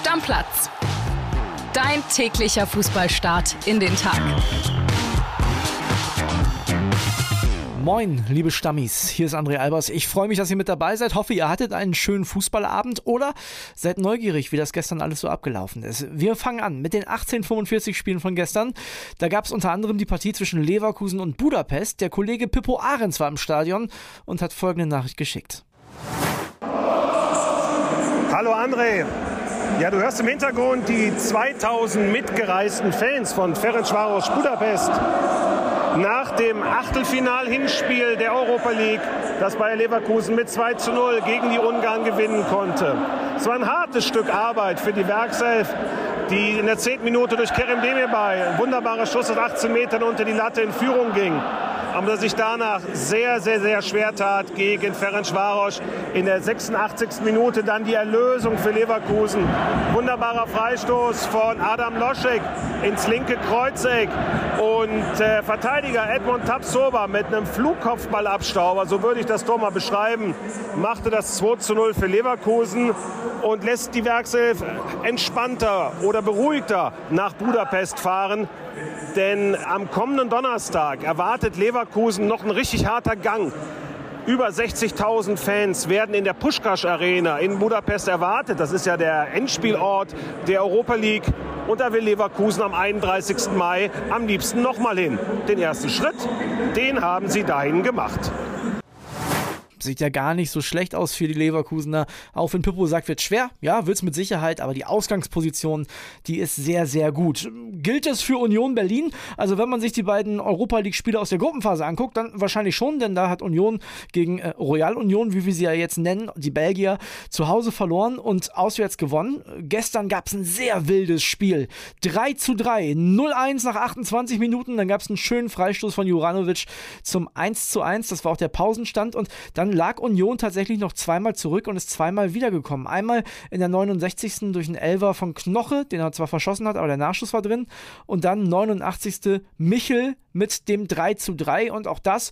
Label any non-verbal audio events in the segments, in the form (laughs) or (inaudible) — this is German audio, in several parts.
Stammplatz. Dein täglicher Fußballstart in den Tag. Moin, liebe Stammis, hier ist André Albers. Ich freue mich, dass ihr mit dabei seid. Hoffe, ihr hattet einen schönen Fußballabend oder seid neugierig, wie das gestern alles so abgelaufen ist. Wir fangen an mit den 1845 Spielen von gestern. Da gab es unter anderem die Partie zwischen Leverkusen und Budapest. Der Kollege Pippo Ahrens war im Stadion und hat folgende Nachricht geschickt. Hallo André. Ja, du hörst im Hintergrund die 2000 mitgereisten Fans von Ferencvaros Budapest nach dem Achtelfinal-Hinspiel der Europa League, das Bayer Leverkusen mit 2 zu 0 gegen die Ungarn gewinnen konnte. Es war ein hartes Stück Arbeit für die Werkself, die in der 10. Minute durch Kerem Demirbay, ein wunderbarer Schuss aus 18 Metern unter die Latte in Führung ging aber sich danach sehr, sehr, sehr schwer tat gegen Ferencvaros. In der 86. Minute dann die Erlösung für Leverkusen. Wunderbarer Freistoß von Adam Loschek ins linke Kreuzeck. Und äh, Verteidiger Edmund Tapsoba mit einem Flugkopfballabstauber, so würde ich das Tor mal beschreiben, machte das 2 zu 0 für Leverkusen und lässt die Werkself entspannter oder beruhigter nach Budapest fahren. Denn am kommenden Donnerstag erwartet Leverkusen noch ein richtig harter Gang. Über 60.000 Fans werden in der Pushkash Arena in Budapest erwartet. Das ist ja der Endspielort der Europa League. Und da will Leverkusen am 31. Mai am liebsten nochmal hin. Den ersten Schritt, den haben sie dahin gemacht sieht ja gar nicht so schlecht aus für die Leverkusener. Auch wenn Pippo sagt, wird schwer, ja, wird es mit Sicherheit, aber die Ausgangsposition, die ist sehr, sehr gut. Gilt das für Union Berlin? Also wenn man sich die beiden Europa League-Spiele aus der Gruppenphase anguckt, dann wahrscheinlich schon, denn da hat Union gegen äh, Royal Union, wie wir sie ja jetzt nennen, die Belgier, zu Hause verloren und auswärts gewonnen. Gestern gab es ein sehr wildes Spiel. 3 zu 3, 0-1 nach 28 Minuten, dann gab es einen schönen Freistoß von Juranovic zum 1 zu 1, das war auch der Pausenstand und dann lag Union tatsächlich noch zweimal zurück und ist zweimal wiedergekommen. Einmal in der 69. durch einen Elver von Knoche, den er zwar verschossen hat, aber der Nachschuss war drin. Und dann 89. Michel mit dem 3 zu 3 und auch das,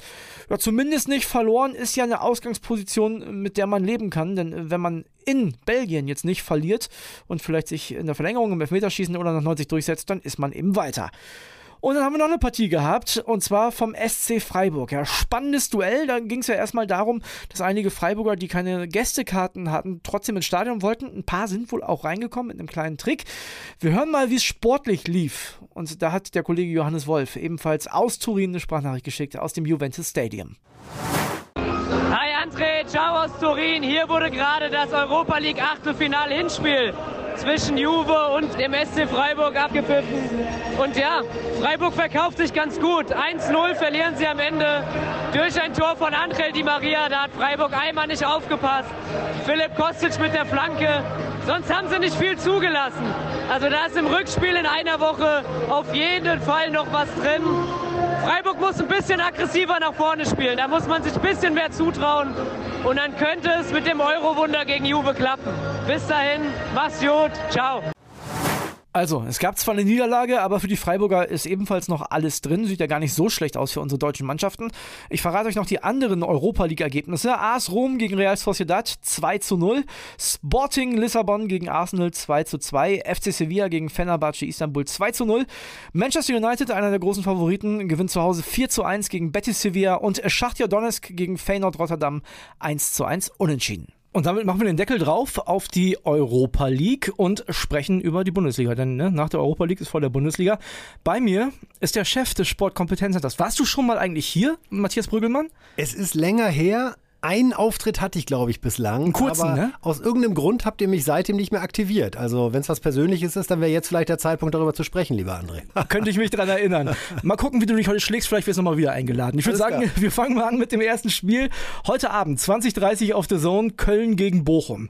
ja, zumindest nicht verloren, ist ja eine Ausgangsposition, mit der man leben kann, denn wenn man in Belgien jetzt nicht verliert und vielleicht sich in der Verlängerung im Elfmeterschießen oder nach 90 durchsetzt, dann ist man eben weiter. Und dann haben wir noch eine Partie gehabt, und zwar vom SC Freiburg. Ja, spannendes Duell. Da ging es ja erstmal darum, dass einige Freiburger, die keine Gästekarten hatten, trotzdem ins Stadion wollten. Ein paar sind wohl auch reingekommen mit einem kleinen Trick. Wir hören mal, wie es sportlich lief. Und da hat der Kollege Johannes Wolf ebenfalls aus Turin eine Sprachnachricht geschickt aus dem Juventus Stadium. Hi André, ciao aus Turin. Hier wurde gerade das Europa League Achtelfinale Hinspiel zwischen Juve und dem SC Freiburg abgepfiffen. Und ja, Freiburg verkauft sich ganz gut. 1-0 verlieren sie am Ende durch ein Tor von Angel Di Maria. Da hat Freiburg einmal nicht aufgepasst. Philipp Kostic mit der Flanke. Sonst haben sie nicht viel zugelassen. Also da ist im Rückspiel in einer Woche auf jeden Fall noch was drin. Freiburg muss ein bisschen aggressiver nach vorne spielen. Da muss man sich ein bisschen mehr zutrauen. Und dann könnte es mit dem Euro-Wunder gegen Juve klappen. Bis dahin, mach's gut. Ciao. Also, es gab zwar eine Niederlage, aber für die Freiburger ist ebenfalls noch alles drin. Sieht ja gar nicht so schlecht aus für unsere deutschen Mannschaften. Ich verrate euch noch die anderen Europa League-Ergebnisse. AS Rom gegen Real Sociedad 2 zu 0. Sporting Lissabon gegen Arsenal 2 zu 2. FC Sevilla gegen Fenerbahce Istanbul 2 zu 0. Manchester United, einer der großen Favoriten, gewinnt zu Hause 4 zu 1 gegen Betis Sevilla und Schachtja Donetsk gegen Feyenoord Rotterdam 1 zu 1 unentschieden. Und damit machen wir den Deckel drauf auf die Europa League und sprechen über die Bundesliga. Denn ne, nach der Europa League ist vor der Bundesliga. Bei mir ist der Chef des Sportkompetenzcenters. Warst du schon mal eigentlich hier, Matthias Brügelmann? Es ist länger her, einen Auftritt hatte ich, glaube ich, bislang. Einen kurzen, ne? Aus irgendeinem Grund habt ihr mich seitdem nicht mehr aktiviert. Also, wenn es was Persönliches ist, dann wäre jetzt vielleicht der Zeitpunkt, darüber zu sprechen, lieber André. (laughs) Könnte ich mich daran erinnern. Mal gucken, wie du dich heute schlägst. Vielleicht wirst du nochmal wieder eingeladen. Ich würde sagen, klar. wir fangen mal an mit dem ersten Spiel. Heute Abend, 20.30 auf The Zone, Köln gegen Bochum.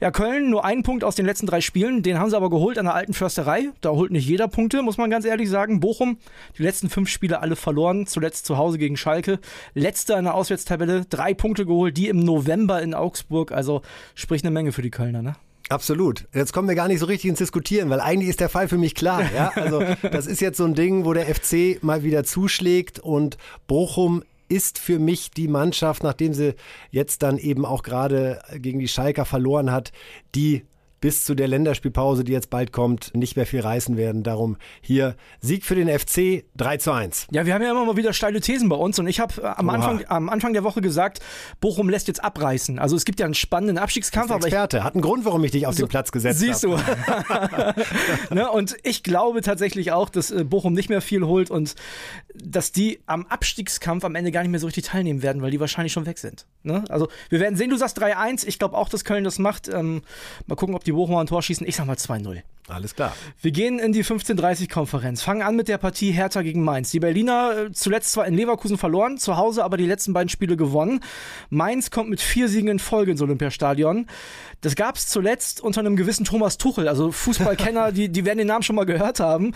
Ja, Köln nur einen Punkt aus den letzten drei Spielen. Den haben sie aber geholt an der alten Försterei. Da holt nicht jeder Punkte, muss man ganz ehrlich sagen. Bochum, die letzten fünf Spiele alle verloren. Zuletzt zu Hause gegen Schalke. Letzter in der Auswärtstabelle, drei Punkte geholt, die im November in Augsburg. Also sprich eine Menge für die Kölner, ne? Absolut. Jetzt kommen wir gar nicht so richtig ins Diskutieren, weil eigentlich ist der Fall für mich klar. Ja? Also das ist jetzt so ein Ding, wo der FC mal wieder zuschlägt und Bochum ist für mich die Mannschaft, nachdem sie jetzt dann eben auch gerade gegen die Schalker verloren hat, die bis zu der Länderspielpause, die jetzt bald kommt, nicht mehr viel reißen werden. Darum hier Sieg für den FC 3 zu 1. Ja, wir haben ja immer mal wieder steile Thesen bei uns und ich habe äh, am, Anfang, am Anfang der Woche gesagt, Bochum lässt jetzt abreißen. Also es gibt ja einen spannenden Abstiegskampf. Aber Experte, hat einen Grund, warum ich dich auf so, den Platz gesetzt habe. Siehst du. (laughs) ne, und ich glaube tatsächlich auch, dass äh, Bochum nicht mehr viel holt und dass die am Abstiegskampf am Ende gar nicht mehr so richtig teilnehmen werden, weil die wahrscheinlich schon weg sind. Ne? Also wir werden sehen, du sagst 3-1. Ich glaube auch, dass Köln das macht. Ähm, mal gucken, ob die Bochumer ein Tor schießen. Ich sag mal 2-0. Alles klar. Wir gehen in die 15:30-Konferenz. Fangen an mit der Partie Hertha gegen Mainz. Die Berliner äh, zuletzt zwar in Leverkusen verloren, zu Hause aber die letzten beiden Spiele gewonnen. Mainz kommt mit vier Siegen in Folge ins Olympiastadion. Das gab es zuletzt unter einem gewissen Thomas Tuchel. Also Fußballkenner, (laughs) die, die werden den Namen schon mal gehört haben.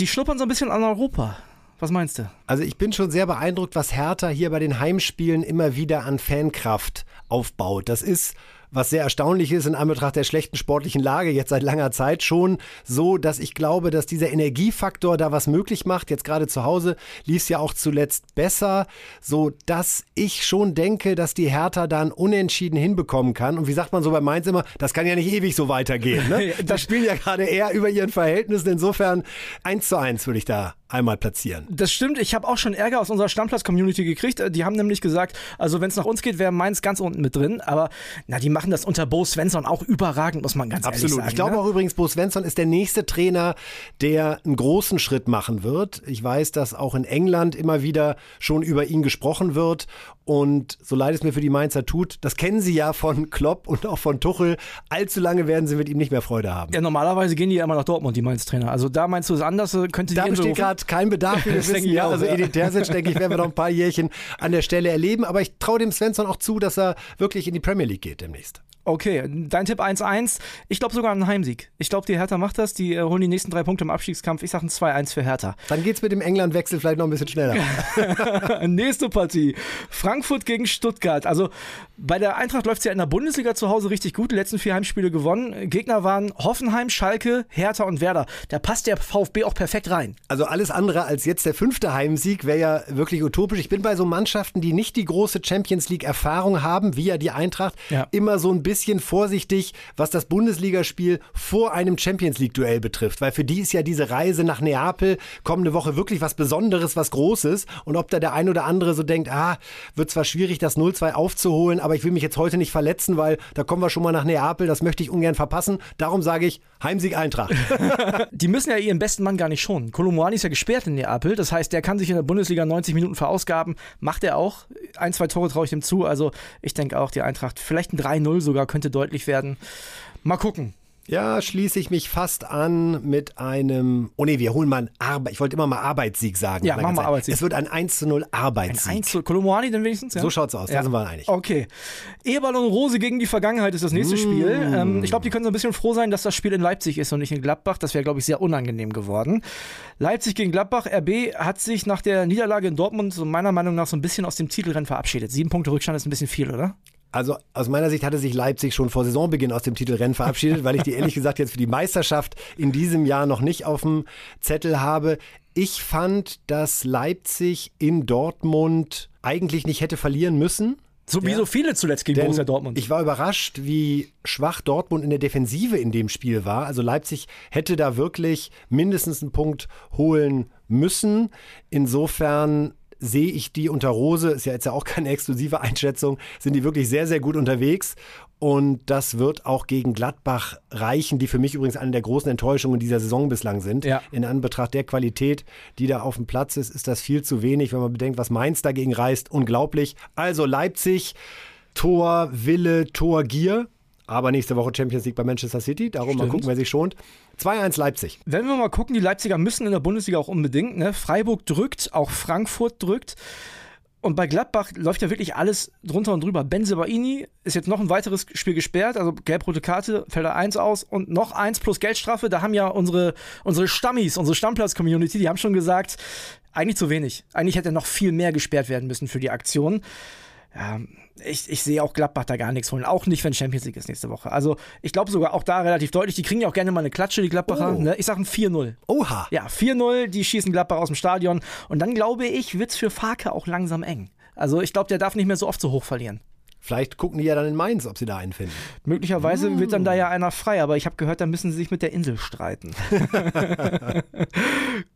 Die schnuppern so ein bisschen an Europa. Was meinst du? Also ich bin schon sehr beeindruckt, was Hertha hier bei den Heimspielen immer wieder an Fankraft aufbaut. Das ist was sehr erstaunlich ist in Anbetracht der schlechten sportlichen Lage jetzt seit langer Zeit schon so, dass ich glaube, dass dieser Energiefaktor da was möglich macht. Jetzt gerade zu Hause lief es ja auch zuletzt besser, so dass ich schon denke, dass die Hertha dann unentschieden hinbekommen kann. Und wie sagt man so bei Mainz immer, das kann ja nicht ewig so weitergehen. Ne? (laughs) Das spielen ja gerade eher über ihren Verhältnissen. Insofern eins zu eins würde ich da einmal platzieren. Das stimmt. Ich habe auch schon Ärger aus unserer Stammplatz-Community gekriegt. Die haben nämlich gesagt, also wenn es nach uns geht, wäre Mainz ganz unten mit drin. Aber na, die machen das unter Bo Svensson auch überragend, muss man ganz Absolut. ehrlich sagen. Ich glaube ne? auch übrigens, Bo Svensson ist der nächste Trainer, der einen großen Schritt machen wird. Ich weiß, dass auch in England immer wieder schon über ihn gesprochen wird. Und so leid es mir für die Mainzer tut, das kennen sie ja von Klopp und auch von Tuchel. Allzu lange werden sie mit ihm nicht mehr Freude haben. Ja, normalerweise gehen die ja immer nach Dortmund, die Mainz-Trainer. Also da meinst du es anders, könnte Da besteht gerade kein Bedarf für das (laughs) Wissen. Ja, also Edith Terzic, denke ich, werden wir noch ein paar Jährchen an der Stelle erleben. Aber ich traue dem Svensson auch zu, dass er wirklich in die Premier League geht demnächst. Okay, dein Tipp 1-1. Ich glaube sogar einen Heimsieg. Ich glaube, die Hertha macht das. Die äh, holen die nächsten drei Punkte im Abstiegskampf. Ich sage ein 2-1 für Hertha. Dann geht's mit dem England-Wechsel vielleicht noch ein bisschen schneller. (laughs) Nächste Partie. Frankfurt gegen Stuttgart. Also bei der Eintracht läuft es ja in der Bundesliga zu Hause richtig gut. Die letzten vier Heimspiele gewonnen. Gegner waren Hoffenheim, Schalke, Hertha und Werder. Da passt der VfB auch perfekt rein. Also alles andere als jetzt der fünfte Heimsieg wäre ja wirklich utopisch. Ich bin bei so Mannschaften, die nicht die große Champions League-Erfahrung haben, wie ja die Eintracht, ja. immer so ein bisschen vorsichtig, was das Bundesligaspiel vor einem Champions League-Duell betrifft. Weil für die ist ja diese Reise nach Neapel kommende Woche wirklich was Besonderes, was Großes. Und ob da der ein oder andere so denkt, ah, wird zwar schwierig, das 0-2 aufzuholen, aber ich will mich jetzt heute nicht verletzen, weil da kommen wir schon mal nach Neapel, das möchte ich ungern verpassen. Darum sage ich Heimsieg Eintracht. (laughs) die müssen ja ihren besten Mann gar nicht schonen. Kolomoani ist ja gesperrt in Neapel, das heißt, der kann sich in der Bundesliga 90 Minuten verausgaben. Macht er auch. Ein, zwei Tore traue ich dem zu. Also ich denke auch, die Eintracht, vielleicht ein 3-0 sogar, könnte deutlich werden. Mal gucken. Ja, schließe ich mich fast an mit einem. Oh nee, wir holen mal einen Arbeit. Ich wollte immer mal Arbeitssieg sagen. Ja, machen wir Arbeitssieg. Es wird ein 1 zu 0 Arbeitssieg. Ein 1 zu Kolomoani denn wenigstens? Ja? So schaut's aus, ja. da sind wir einig. Okay. Eberl und Rose gegen die Vergangenheit ist das nächste mm. Spiel. Ähm, ich glaube, die können so ein bisschen froh sein, dass das Spiel in Leipzig ist und nicht in Gladbach. Das wäre, glaube ich, sehr unangenehm geworden. Leipzig gegen Gladbach. RB hat sich nach der Niederlage in Dortmund so meiner Meinung nach so ein bisschen aus dem Titelrennen verabschiedet. Sieben Punkte Rückstand ist ein bisschen viel, oder? Also aus meiner Sicht hatte sich Leipzig schon vor Saisonbeginn aus dem Titelrennen verabschiedet, weil ich die ehrlich gesagt jetzt für die Meisterschaft in diesem Jahr noch nicht auf dem Zettel habe. Ich fand, dass Leipzig in Dortmund eigentlich nicht hätte verlieren müssen. So wie ja. so viele zuletzt gegen Borussia Dortmund. Ich war überrascht, wie schwach Dortmund in der Defensive in dem Spiel war. Also Leipzig hätte da wirklich mindestens einen Punkt holen müssen. Insofern sehe ich die unter Rose, ist ja jetzt ja auch keine exklusive Einschätzung, sind die wirklich sehr, sehr gut unterwegs. Und das wird auch gegen Gladbach reichen, die für mich übrigens eine der großen Enttäuschungen dieser Saison bislang sind. Ja. In Anbetracht der Qualität, die da auf dem Platz ist, ist das viel zu wenig, wenn man bedenkt, was Mainz dagegen reißt. Unglaublich. Also Leipzig, Tor, Wille, Tor, Gier. Aber nächste Woche Champions League bei Manchester City. Darum Stimmt. mal gucken, wer sich schont. 2-1 Leipzig. Wenn wir mal gucken, die Leipziger müssen in der Bundesliga auch unbedingt. Ne? Freiburg drückt, auch Frankfurt drückt. Und bei Gladbach läuft ja wirklich alles drunter und drüber. Benzebaini ist jetzt noch ein weiteres Spiel gesperrt, also gelb-rote Karte, fällt er eins aus und noch eins plus Geldstrafe. Da haben ja unsere, unsere Stammis, unsere Stammplatz-Community, die haben schon gesagt, eigentlich zu wenig. Eigentlich hätte noch viel mehr gesperrt werden müssen für die Aktion ja, ich, ich sehe auch Gladbach da gar nichts holen. Auch nicht, wenn Champions League ist nächste Woche. Also ich glaube sogar auch da relativ deutlich. Die kriegen ja auch gerne mal eine Klatsche, die Gladbacher. Oh. Ne? Ich sage ein 4-0. Oha. Ja, 4-0, die schießen Gladbach aus dem Stadion. Und dann glaube ich, wird es für Farke auch langsam eng. Also ich glaube, der darf nicht mehr so oft so hoch verlieren. Vielleicht gucken die ja dann in Mainz, ob sie da einen finden. Möglicherweise wird dann da ja einer frei, aber ich habe gehört, da müssen sie sich mit der Insel streiten. (laughs)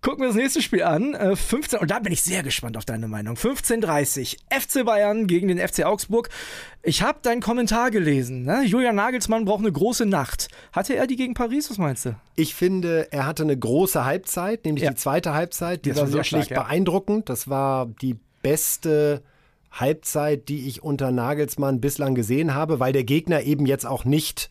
Gucken wir das nächste Spiel an. Äh, 15, und da bin ich sehr gespannt auf deine Meinung. 15.30 FC Bayern gegen den FC Augsburg. Ich habe deinen Kommentar gelesen. Ne? Julian Nagelsmann braucht eine große Nacht. Hatte er die gegen Paris? Was meinst du? Ich finde, er hatte eine große Halbzeit, nämlich Ja. die zweite Halbzeit. Die Das war war sehr wirklich stark, ja. beeindruckend. Das war die beste Halbzeit, die ich unter Nagelsmann bislang gesehen habe, weil der Gegner eben jetzt auch nicht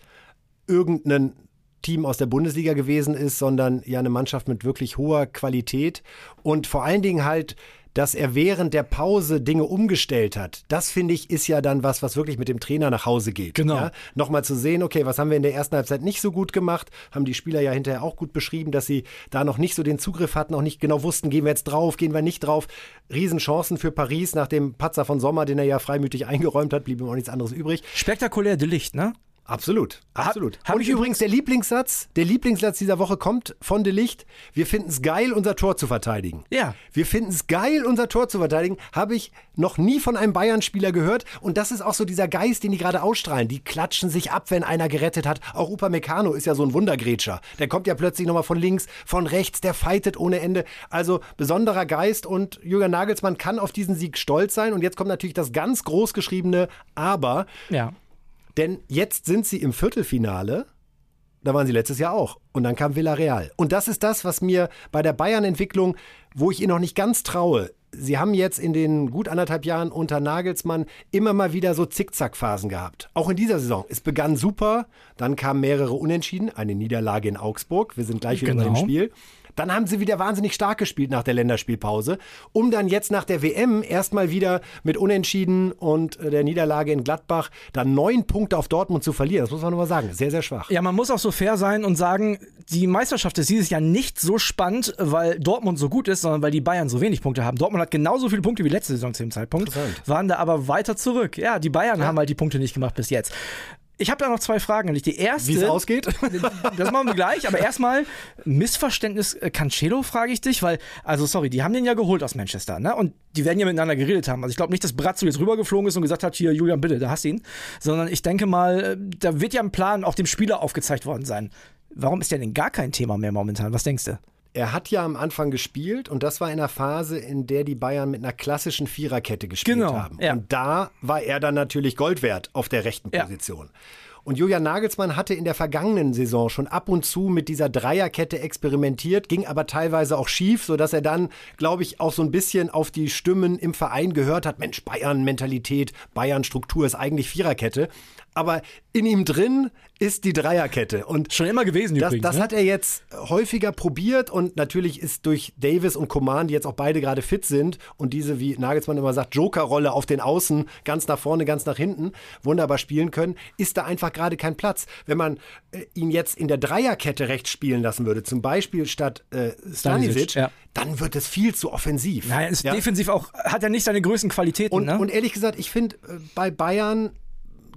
irgendein Team aus der Bundesliga gewesen ist, sondern ja eine Mannschaft mit wirklich hoher Qualität. Und vor allen Dingen halt dass er während der Pause Dinge umgestellt hat, das finde ich ist ja dann was, was wirklich mit dem Trainer nach Hause geht. Genau. Ja? Nochmal zu sehen, okay, was haben wir in der ersten Halbzeit nicht so gut gemacht, haben die Spieler ja hinterher auch gut beschrieben, dass sie da noch nicht so den Zugriff hatten, auch nicht genau wussten, gehen wir jetzt drauf, gehen wir nicht drauf. Riesenchancen für Paris nach dem Patzer von Sommer, den er ja freimütig eingeräumt hat, blieb ihm auch nichts anderes übrig. Spektakulär Delicht, ne? Absolut, absolut. hab Und ich übrigens der Lieblingssatz, der Lieblingssatz dieser Woche kommt von De Licht. Wir finden es geil, unser Tor zu verteidigen. Ja. Wir finden es geil, unser Tor zu verteidigen. Habe ich noch nie von einem Bayern-Spieler gehört. Und das ist auch so dieser Geist, den die gerade ausstrahlen. Die klatschen sich ab, wenn einer gerettet hat. Auch Upamecano ist ja so ein Wundergrätscher. Der kommt ja plötzlich nochmal von links, von rechts, der fightet ohne Ende. Also besonderer Geist und Jürgen Nagelsmann kann auf diesen Sieg stolz sein. Und jetzt kommt natürlich das ganz groß geschriebene Aber. Ja. Denn jetzt sind sie im Viertelfinale. Da waren sie letztes Jahr auch. Und dann kam Villarreal. Und das ist das, was mir bei der Bayern-Entwicklung, wo ich ihnen noch nicht ganz traue. Sie haben jetzt in den gut anderthalb Jahren unter Nagelsmann immer mal wieder so Zickzack-Phasen gehabt. Auch in dieser Saison. Es begann super, dann kamen mehrere Unentschieden, eine Niederlage in Augsburg. Wir sind gleich wieder Genau. bei dem Spiel. Dann haben sie wieder wahnsinnig stark gespielt nach der Länderspielpause, um dann jetzt nach der WM erstmal wieder mit Unentschieden und äh, der Niederlage in Gladbach dann neun Punkte auf Dortmund zu verlieren. Das muss man nur mal sagen. Sehr, sehr schwach. Ja, man muss auch so fair sein und sagen, die Meisterschaft ist dieses Jahr nicht so spannend, weil Dortmund so gut ist, sondern weil die Bayern so wenig Punkte haben. Dortmund hat genauso viele Punkte wie letzte Saison zu dem Zeitpunkt, waren da aber weiter zurück. Ja, die Bayern haben halt die Punkte nicht gemacht bis jetzt. Ich habe da noch zwei Fragen dich. Die erste, Wie es ausgeht? (laughs) das machen wir gleich, aber erstmal Missverständnis äh, Cancelo, frage ich dich, weil, also sorry, die haben den ja geholt aus Manchester, ne? Und die werden ja miteinander geredet haben. Also ich glaube nicht, dass Brazzo jetzt rübergeflogen ist und gesagt hat, hier, Julian, bitte, da hast du ihn. Sondern ich denke mal, äh, da wird ja ein Plan auch dem Spieler aufgezeigt worden sein. Warum ist der denn gar kein Thema mehr momentan? Was denkst du? Er hat ja am Anfang gespielt und das war in einer Phase, in der die Bayern mit einer klassischen Viererkette gespielt Genau, haben. ja. Und da war er dann natürlich Gold wert auf der rechten Ja. Und Julian Nagelsmann hatte in der vergangenen Saison schon ab und zu mit dieser Dreierkette experimentiert, ging aber teilweise auch schief, sodass er dann, glaube ich, auch so ein bisschen auf die Stimmen im Verein gehört hat. Mensch, Bayern-Mentalität, Bayern-Struktur ist eigentlich Viererkette. Aber in ihm drin ist die Dreierkette. Und Schon immer gewesen das, übrigens. das ne? hat er jetzt häufiger probiert und natürlich ist durch Davis und Coman, die jetzt auch beide gerade fit sind und diese, wie Nagelsmann immer sagt, Joker-Rolle auf den Außen, ganz nach vorne, ganz nach hinten, wunderbar spielen können, ist da einfach gerade kein Platz. Wenn man äh, ihn jetzt in der Dreierkette rechts spielen lassen würde, zum Beispiel statt äh, Stanisic, ja. dann wird es viel zu offensiv. Nein, ist Ja? defensiv auch, hat er nicht seine größten Qualitäten, Und, ne? und ehrlich gesagt, ich finde äh, bei Bayern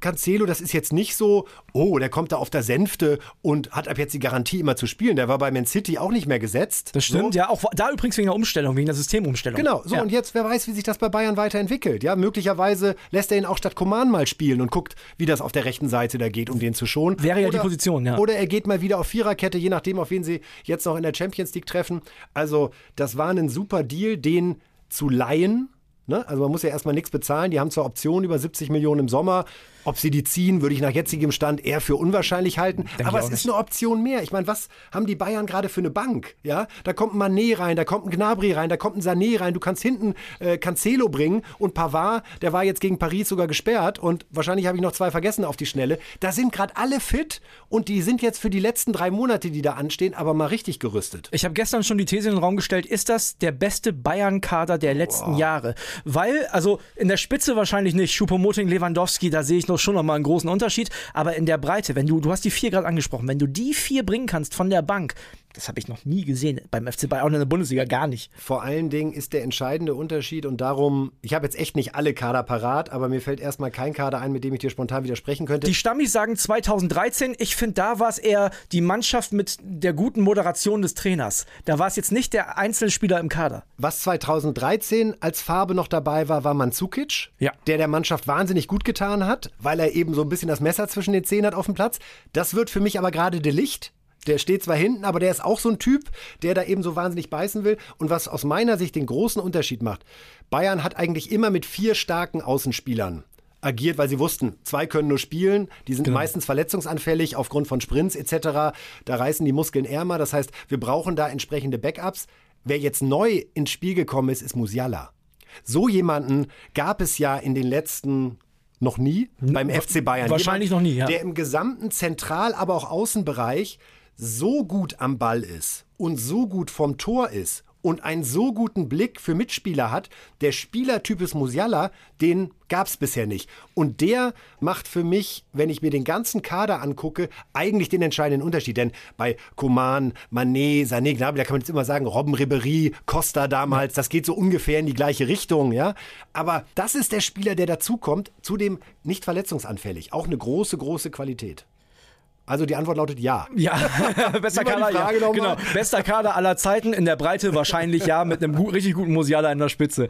Cancelo, das ist jetzt nicht so, oh, der kommt da auf der Sänfte und hat ab jetzt die Garantie immer zu spielen. Der war bei Man City auch nicht mehr gesetzt. das stimmt, so. ja. Auch da übrigens wegen der Umstellung, wegen der Systemumstellung. Genau, so ja. und jetzt, wer weiß, wie sich das bei Bayern weiterentwickelt. Ja, möglicherweise lässt er ihn auch statt Coman mal spielen und guckt, wie das auf der rechten Seite da geht, um den zu schonen. Wäre ja die Position, ja. Oder er geht mal wieder auf Viererkette, je nachdem, auf wen sie jetzt noch in der Champions League treffen. Also, das war ein super Deal, den zu leihen. Ne? Also man muss ja erstmal nichts bezahlen. Die haben zwar Optionen über 70 Millionen im Sommer. Ob sie die ziehen, würde ich nach jetzigem Stand eher für unwahrscheinlich halten. ich Aber es ist eine Option mehr. Ich meine, was haben die Bayern gerade für eine Bank? Ja, da kommt ein Mané rein, da kommt ein Gnabry rein, da kommt ein Sané rein. Du kannst hinten äh, Cancelo bringen und Pavard, der war jetzt gegen Paris sogar gesperrt und wahrscheinlich habe ich noch zwei vergessen auf die Schnelle. Da sind gerade alle fit und die sind jetzt für die letzten drei Monate, die da anstehen, aber mal richtig gerüstet. Ich habe gestern schon die These in den Raum gestellt, ist das der beste Bayern-Kader der letzten Jahre? Weil, also in der Spitze wahrscheinlich nicht, Schuppomoting, Lewandowski, da sehe ich noch schon noch mal einen großen Unterschied, aber in der Breite, wenn du, du hast die vier gerade angesprochen, wenn du die vier bringen kannst von der Bank, Das habe ich noch nie gesehen beim FC Bayern, auch in der Bundesliga gar nicht. Vor allen Dingen ist der entscheidende Unterschied und darum, ich habe jetzt echt nicht alle Kader parat, aber mir fällt erstmal kein Kader ein, mit dem ich dir spontan widersprechen könnte. Die Stammis sagen 2013. Ich finde, da war es eher die Mannschaft mit der guten Moderation des Trainers. Da war es jetzt nicht der Einzelspieler im Kader. Was 2013 als Farbe noch dabei war, war Manzukic, Ja. der der Mannschaft wahnsinnig gut getan hat, weil er eben so ein bisschen das Messer zwischen den Zehen hat auf dem Platz. Das wird für mich aber gerade de Licht. Der steht zwar hinten, aber der ist auch so ein Typ, der da eben so wahnsinnig beißen will. Und was aus meiner Sicht den großen Unterschied macht, Bayern hat eigentlich immer mit vier starken Außenspielern agiert, weil sie wussten, zwei können nur spielen, die sind meistens verletzungsanfällig aufgrund von Sprints etc. Da reißen die Muskeln ärmer, das heißt, wir brauchen da entsprechende Backups. Wer jetzt neu ins Spiel gekommen ist, ist Musiala. So jemanden gab es ja in den letzten noch nie beim FC Bayern. wahrscheinlich noch nie, ja. Der im gesamten Zentral-, aber auch Außenbereich so gut am Ball ist und so gut vom Tor ist und einen so guten Blick für Mitspieler hat, der Spielertypus Musiala, den gab es bisher nicht. Und der macht für mich, wenn ich mir den ganzen Kader angucke, eigentlich den entscheidenden Unterschied. Denn bei Coman, Manet, Sané, Gnabry, da kann man jetzt immer sagen, Robben Ribéry, Costa damals, das geht so ungefähr in die gleiche Richtung, ja. Aber das ist der Spieler, der dazukommt, zudem nicht verletzungsanfällig. Auch eine große, große Qualität. Also die Antwort lautet ja. Ja, (laughs) bester Kader, ja. Genau. Bester Kader aller Zeiten, in der Breite wahrscheinlich ja, mit einem gu richtig guten Musiala in der Spitze.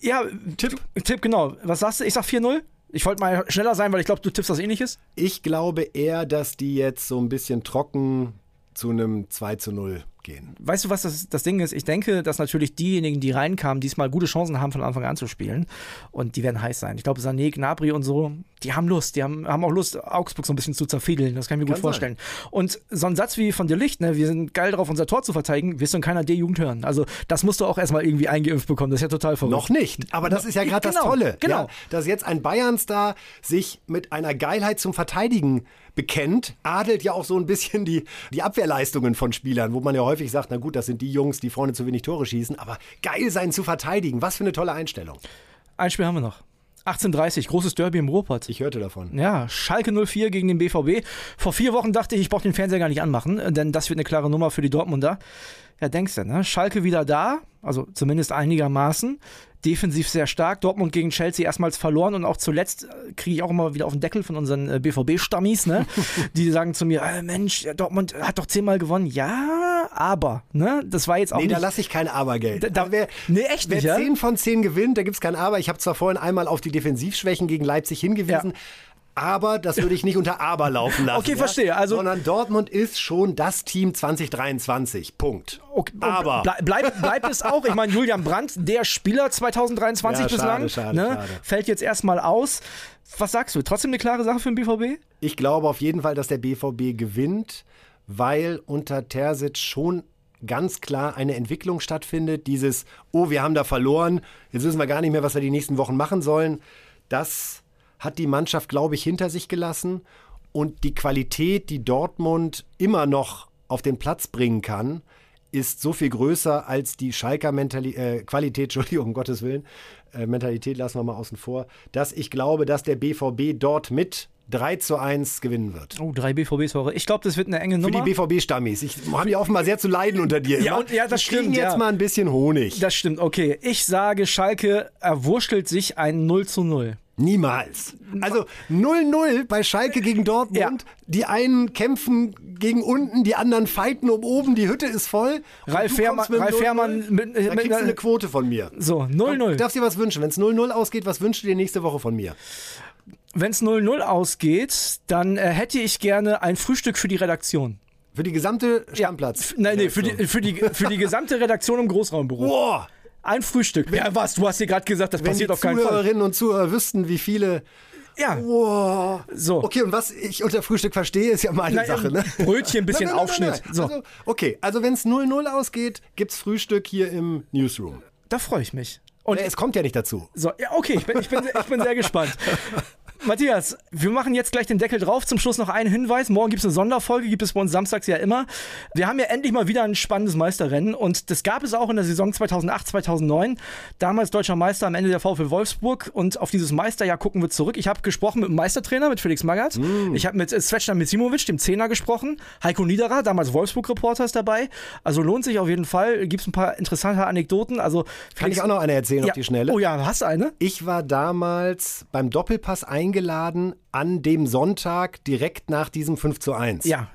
Ja, Tipp, Tipp genau. Was sagst du? Ich sag 4-0. Ich wollte mal schneller sein, weil ich glaube, du tippst was ähnliches. Ich glaube eher, dass die jetzt so ein bisschen trocken zu einem 2 zu 0 gehen. Weißt du, was das, das Ding ist? Ich denke, dass natürlich diejenigen, die reinkamen, diesmal gute Chancen haben, von Anfang an zu spielen. Und die werden heiß sein. Ich glaube, Sané, Gnabry und so, die haben Lust. Die haben, haben auch Lust, Augsburg so ein bisschen zu zerfiedeln. Das kann ich mir gut Kann vorstellen. Und so ein Satz wie von der Licht, ne, wir sind geil drauf, unser Tor zu verteidigen, wirst du in keiner D-Jugend hören. Also, das musst du auch erstmal irgendwie eingeimpft bekommen. Das ist ja total verrückt. Noch nicht, aber das ist ja gerade Genau, das Tolle. genau. Ja, dass jetzt ein Bayern-Star sich mit einer Geilheit zum Verteidigen bekennt, adelt ja auch so ein bisschen die, die Abwehrleistungen von Spielern, wo man ja häufig sagt, na gut, das sind die Jungs, die vorne zu wenig Tore schießen, aber geil sein zu verteidigen, was für eine tolle Einstellung. Ein Spiel haben wir noch. 18.30 großes Derby im Ruhrpott. Ich hörte davon. Ja, Schalke 04 gegen den BVB. Vor vier Wochen dachte ich, ich brauche den Fernseher gar nicht anmachen, denn das wird eine klare Nummer für die Dortmunder. Ja, denkst du, ne? Schalke wieder da, also zumindest einigermaßen. Defensiv sehr stark. Dortmund gegen Chelsea erstmals verloren und auch zuletzt äh, kriege ich auch immer wieder auf den Deckel von unseren äh, BVB-Stammis, ne? (laughs) Die sagen zu mir, äh, Mensch, ja, Dortmund hat doch zehnmal gewonnen. Ja, aber, ne? Das war jetzt auch Nee, da nicht. lasse ich kein Abergeld. Da- da- Also wer, Nee, echt wer nicht, ja? 10 von 10 gewinnt, da gibt es kein Aber. Ich habe zwar vorhin einmal auf die Defensivschwächen gegen Leipzig hingewiesen, aber das würde ich nicht unter Aber laufen lassen. Okay, verstehe. Also- Sondern Dortmund ist schon das Team 2023. Punkt. Okay, und aber. Ble bleib, bleibt es auch. Ich meine, Julian Brandt, der Spieler 2023 Ja, bislang, schade, schade, ne, schade. fällt jetzt erstmal aus. Was sagst du? Trotzdem eine klare Sache für den BVB? Ich glaube auf jeden Fall, dass der BVB gewinnt, weil unter Terzic schon ganz klar eine Entwicklung stattfindet. Dieses, oh, wir haben da verloren, jetzt wissen wir gar nicht mehr, was wir die nächsten Wochen machen sollen. Das hat die Mannschaft, glaube ich, hinter sich gelassen. Und die Qualität, die Dortmund immer noch auf den Platz bringen kann, ist so viel größer als die Schalker Mentali äh, Qualität, (laughs) Entschuldigung, um Gottes Willen, äh, Mentalität lassen wir mal außen vor, dass ich glaube, dass der BVB dort mit 3 zu 1 gewinnen wird. Oh, drei BVB-Tore. Ich glaube, das wird eine enge Für Nummer. die BVB-Stammis. Ich habe ja offenbar sehr zu leiden unter dir. Ja, immer. und- ja, das Die kriegen stimmt, jetzt ja. mal ein bisschen Honig. das stimmt, okay. Ich sage, Schalke erwurschtelt sich ein 0 zu 0. Niemals. Also 0-0 bei Schalke gegen Dortmund. Ja. Die einen kämpfen gegen unten, die anderen fighten um oben, die Hütte ist voll. Ralf du Fährmann- Ralf 0-0, Fährmann mit- da kriegst du eine Quote von mir. So, Du 0-0. darfst dir was wünschen. Wenn es 0-0 ausgeht, was wünschst du dir nächste Woche von mir? Wenn es 0-0 ausgeht, dann äh, hätte ich gerne ein Frühstück für die Redaktion. Für die gesamte Stammplatz. Nein, nee, für die, für, die, für die gesamte Redaktion im (laughs) Großraumbüro. Boah! Ein Frühstück. Ja, was? Du hast dir gerade gesagt, das Wenn passiert auf keinen Fall. Zuhörerinnen und Zuhörer wüssten, wie viele. Ja, Boah! so. Okay, und was ich unter Frühstück verstehe, ist ja meine Na, Sache, ne? Brötchen, ein bisschen Nein, nein, nein, Aufschnitt. nein, nein. So, Also, okay, also wenn es 0-0 ausgeht, gibt's Frühstück hier im Newsroom. da freue ich mich. Und Nee, es kommt ja nicht dazu. so, ja, okay, ich bin, ich bin, ich bin sehr gespannt. (laughs) Matthias, wir machen jetzt gleich den Deckel drauf. Zum Schluss noch einen Hinweis. Morgen gibt es eine Sonderfolge, gibt es bei uns samstags ja immer. Wir haben ja endlich mal wieder ein spannendes Meisterrennen und das gab es auch in der Saison 2008, 2009. Damals deutscher Meister am Ende der VfL Wolfsburg und auf dieses Meisterjahr gucken wir zurück. Ich habe gesprochen mit dem Meistertrainer, mit Felix Magath. Mm. Ich habe mit Svetschner Misimovic, dem Zehner, gesprochen. Heiko Niederer, damals Wolfsburg-Reporter, ist dabei. Also lohnt sich auf jeden Fall. Gibt es ein paar interessante Anekdoten. Also Kann ich auch noch eine erzählen ja. auf die Schnelle? Oh ja, hast du eine? Ich war damals beim Doppelpass eingeladen an dem Sonntag direkt nach diesem 5 zu 1. Ja,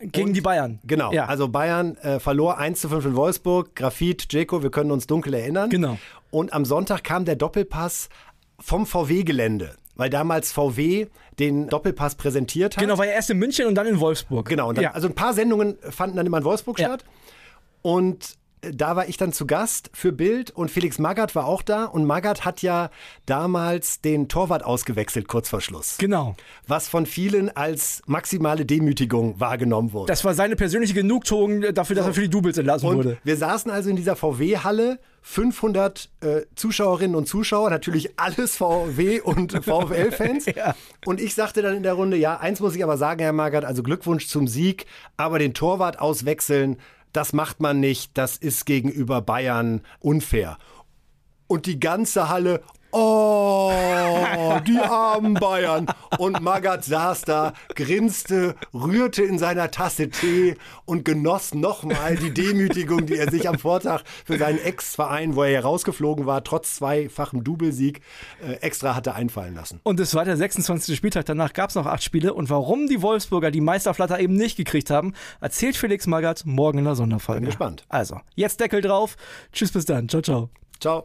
gegen Und, die Bayern. Genau, ja. also Bayern äh, verlor 1 zu 5 in Wolfsburg, Grafit, Jeko, wir können uns dunkel erinnern. Genau. Und am Sonntag kam der Doppelpass vom VW-Gelände weil damals VW den Doppelpass präsentiert hat. Genau, war ja erst in München und dann in Wolfsburg. Genau, dann, ja. also ein paar Sendungen fanden dann immer in Wolfsburg ja. statt. Und da war ich dann zu Gast für Bild und Felix Magath war auch da und Magath hat ja damals den Torwart ausgewechselt kurz vor Schluss. Genau. Was von vielen als maximale Demütigung wahrgenommen wurde. Das war seine persönliche Genugtuung dafür, dass so. er für die Doubles entlassen und wurde. Wir saßen also in dieser VW-Halle 500 äh, Zuschauerinnen und Zuschauer, natürlich alles VW und (laughs) VfL-Fans. ja. Und ich sagte dann in der Runde, ja, eins muss ich aber sagen, Herr Magath, also Glückwunsch zum Sieg, aber den Torwart auswechseln, das macht man nicht, das ist gegenüber Bayern unfair. Und die ganze Halle, Oh, die armen Bayern. Und Magath saß da, grinste, rührte in seiner Tasse Tee und genoss nochmal die Demütigung, die er sich am Vortag für seinen Ex-Verein, wo er herausgeflogen war, trotz zweifachem Doublesieg, äh, extra hatte einfallen lassen. Und es war der 26. Spieltag. Danach gab es noch acht Spiele. Und warum die Wolfsburger die Meisterflatter eben nicht gekriegt haben, erzählt Felix Magath morgen in der Sonderfolge. Bin gespannt. Also, jetzt Deckel drauf. Tschüss, bis dann. Ciao, ciao. Ciao.